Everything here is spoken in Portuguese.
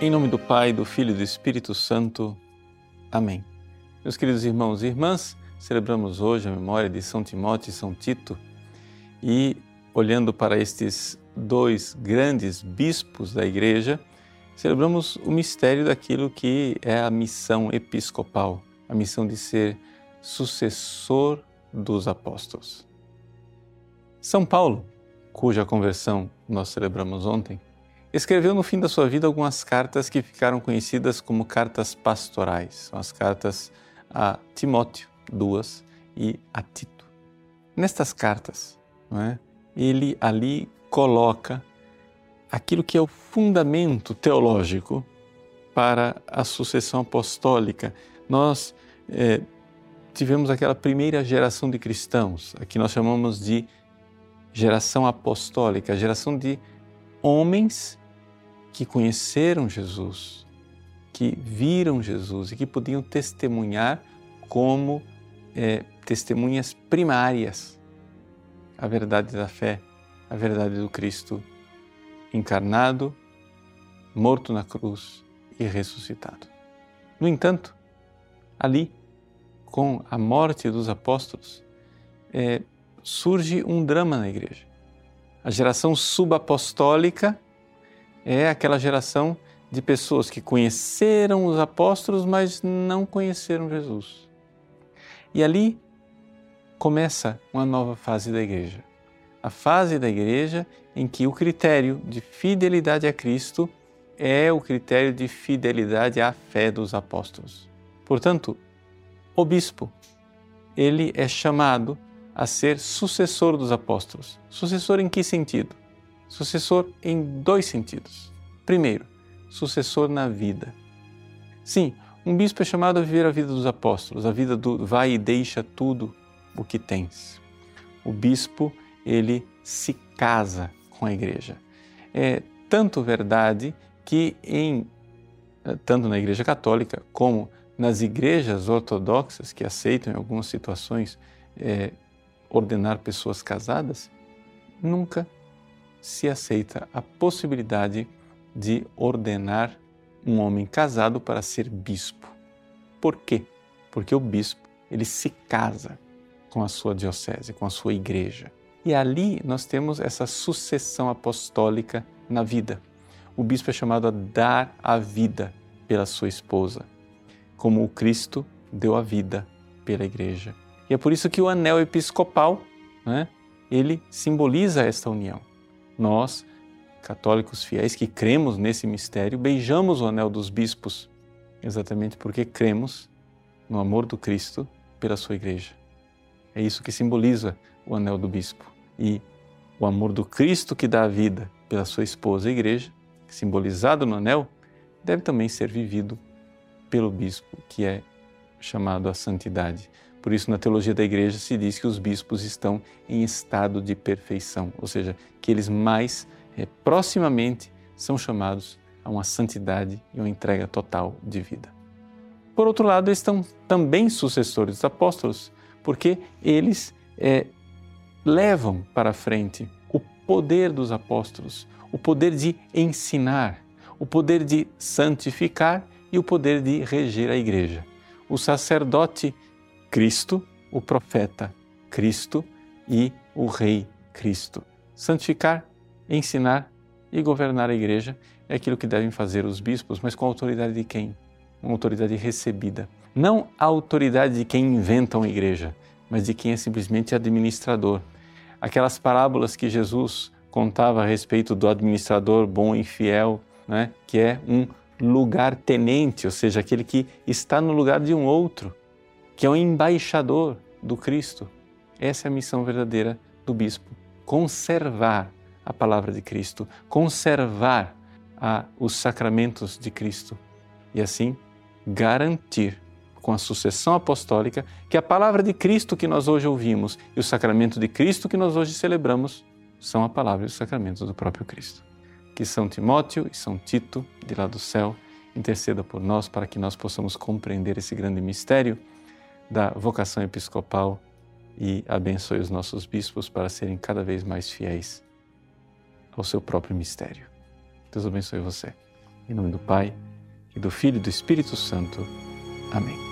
Em nome do Pai, do Filho e do Espírito Santo. Amém. Meus queridos irmãos e irmãs, celebramos hoje a memória de São Timóteo e São Tito e, olhando para estes dois grandes bispos da Igreja, celebramos o mistério daquilo que é a missão episcopal, a missão de ser sucessor dos apóstolos. São Paulo, cuja conversão nós celebramos ontem, escreveu no fim da sua vida algumas cartas que ficaram conhecidas como cartas pastorais. São as cartas a Timóteo, duas, e a Tito. Nestas cartas, é, ele ali coloca aquilo que é o fundamento teológico para a sucessão apostólica. Nós é, tivemos aquela primeira geração de cristãos, a que nós chamamos de geração apostólica, geração de homens que conheceram Jesus, que viram Jesus e que podiam testemunhar como é, testemunhas primárias a verdade da fé, a verdade do Cristo encarnado, morto na cruz e ressuscitado. No entanto, ali, com a morte dos apóstolos, é, surge um drama na igreja. A geração subapostólica é aquela geração de pessoas que conheceram os apóstolos, mas não conheceram Jesus. E ali começa uma nova fase da igreja. A fase da igreja em que o critério de fidelidade a Cristo é o critério de fidelidade à fé dos apóstolos. Portanto, o bispo, ele é chamado a ser sucessor dos apóstolos. Sucessor em que sentido? Sucessor em dois sentidos. Primeiro, sucessor na vida. Sim, um bispo é chamado a viver a vida dos apóstolos, a vida do vai e deixa tudo o que tens. O bispo, ele se casa com a igreja. É tanto verdade que em tanto na igreja católica como nas igrejas ortodoxas que aceitam em algumas situações é, ordenar pessoas casadas, nunca se aceita a possibilidade de ordenar um homem casado para ser bispo. Por quê? Porque o bispo, ele se casa com a sua diocese, com a sua igreja. E ali nós temos essa sucessão apostólica na vida. O bispo é chamado a dar a vida pela sua esposa, como o Cristo deu a vida pela igreja. E é por isso que o anel episcopal, né, ele simboliza esta união. Nós, católicos fiéis que cremos nesse mistério, beijamos o anel dos bispos, exatamente porque cremos no amor do Cristo pela sua igreja. É isso que simboliza o anel do bispo. E o amor do Cristo que dá a vida pela sua esposa, a igreja, simbolizado no anel, deve também ser vivido pelo bispo, que é chamado à santidade. Por isso, na teologia da igreja se diz que os bispos estão em estado de perfeição, ou seja, que eles mais é, proximamente são chamados a uma santidade e uma entrega total de vida. Por outro lado, eles estão também sucessores dos apóstolos, porque eles é, levam para frente o poder dos apóstolos, o poder de ensinar, o poder de santificar e o poder de reger a igreja. O sacerdote Cristo, o profeta Cristo e o Rei Cristo. Santificar, ensinar e governar a igreja é aquilo que devem fazer os bispos, mas com a autoridade de quem? Uma autoridade recebida. Não a autoridade de quem inventa uma igreja, mas de quem é simplesmente administrador. Aquelas parábolas que Jesus contava a respeito do administrador bom e fiel, né? que é um lugar tenente, ou seja, aquele que está no lugar de um outro que é o embaixador do Cristo. Essa é a missão verdadeira do bispo: conservar a palavra de Cristo, conservar a, os sacramentos de Cristo e assim garantir com a sucessão apostólica que a palavra de Cristo que nós hoje ouvimos e o sacramento de Cristo que nós hoje celebramos são a palavra e os sacramentos do próprio Cristo. Que São Timóteo e São Tito, de lá do céu, interceda por nós para que nós possamos compreender esse grande mistério da vocação episcopal e abençoe os nossos bispos para serem cada vez mais fiéis ao seu próprio mistério. Deus abençoe você. Em nome do Pai, e do Filho e do Espírito Santo. Amém.